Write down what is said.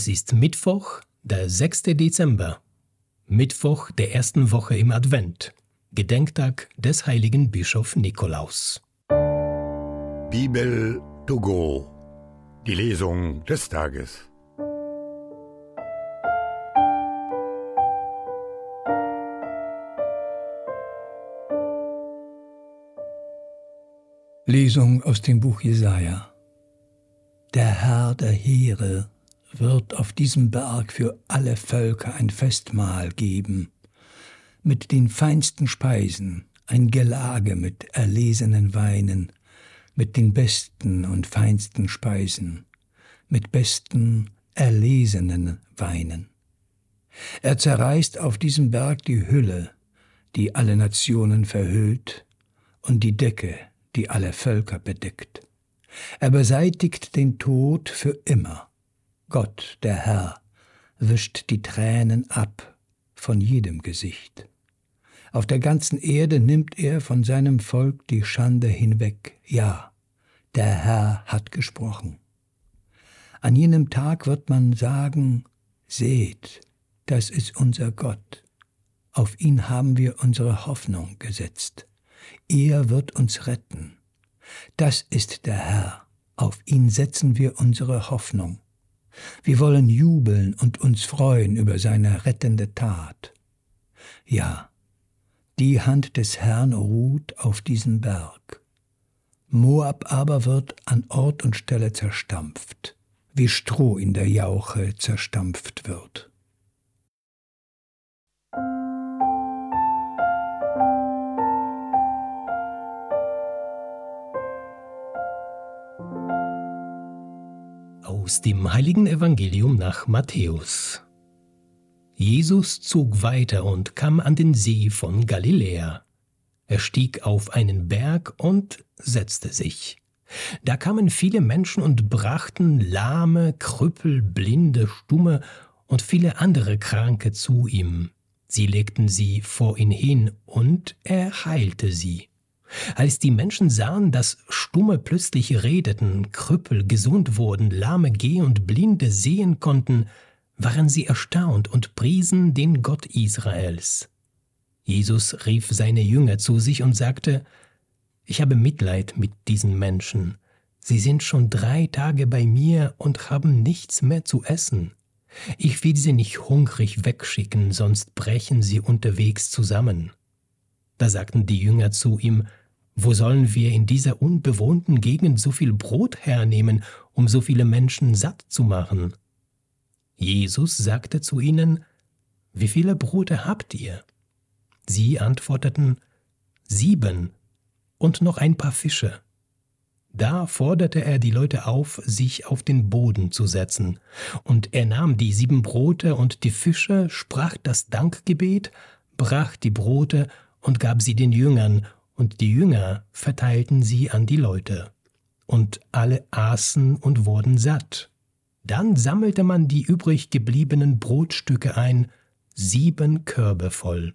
Es ist Mittwoch, der 6. Dezember, Mittwoch der ersten Woche im Advent, Gedenktag des heiligen Bischof Nikolaus. Bibel to go, die Lesung des Tages. Lesung aus dem Buch Jesaja. Der Herr der Heere wird auf diesem Berg für alle Völker ein Festmahl geben, mit den feinsten Speisen, ein Gelage mit erlesenen Weinen, mit den besten und feinsten Speisen, mit besten erlesenen Weinen. Er zerreißt auf diesem Berg die Hülle, die alle Nationen verhüllt, und die Decke, die alle Völker bedeckt. Er beseitigt den Tod für immer Gott, der Herr, wischt die Tränen ab von jedem Gesicht. Auf der ganzen Erde nimmt er von seinem Volk die Schande hinweg. Ja, der Herr hat gesprochen. An jenem Tag wird man sagen, seht, das ist unser Gott. Auf ihn haben wir unsere Hoffnung gesetzt. Er wird uns retten. Das ist der Herr. Auf ihn setzen wir unsere Hoffnung. Wir wollen jubeln und uns freuen über seine rettende Tat. Ja, die Hand des Herrn ruht auf diesem Berg. Moab aber wird an Ort und Stelle zerstampft, wie Stroh in der Jauche zerstampft wird. Aus dem heiligen Evangelium nach Matthäus. Jesus zog weiter und kam an den See von Galiläa. Er stieg auf einen Berg und setzte sich. Da kamen viele Menschen und brachten Lahme, Krüppel, Blinde, Stumme und viele andere Kranke zu ihm. Sie legten sie vor ihn hin, und er heilte sie. Als die Menschen sahen, dass Stumme plötzlich redeten, Krüppel gesund wurden, Lahme gehen und Blinde sehen konnten, waren sie erstaunt und priesen den Gott Israels. Jesus rief seine Jünger zu sich und sagte, Ich habe Mitleid mit diesen Menschen. Sie sind schon drei Tage bei mir und haben nichts mehr zu essen. Ich will sie nicht hungrig wegschicken, sonst brechen sie unterwegs zusammen. Da sagten die Jünger zu ihm, wo sollen wir in dieser unbewohnten Gegend so viel Brot hernehmen, um so viele Menschen satt zu machen? Jesus sagte zu ihnen, Wie viele Brote habt ihr? Sie antworteten, Sieben und noch ein paar Fische. Da forderte er die Leute auf, sich auf den Boden zu setzen, und er nahm die sieben Brote und die Fische, sprach das Dankgebet, brach die Brote und gab sie den Jüngern, und die Jünger verteilten sie an die Leute. Und alle aßen und wurden satt. Dann sammelte man die übrig gebliebenen Brotstücke ein, sieben Körbe voll.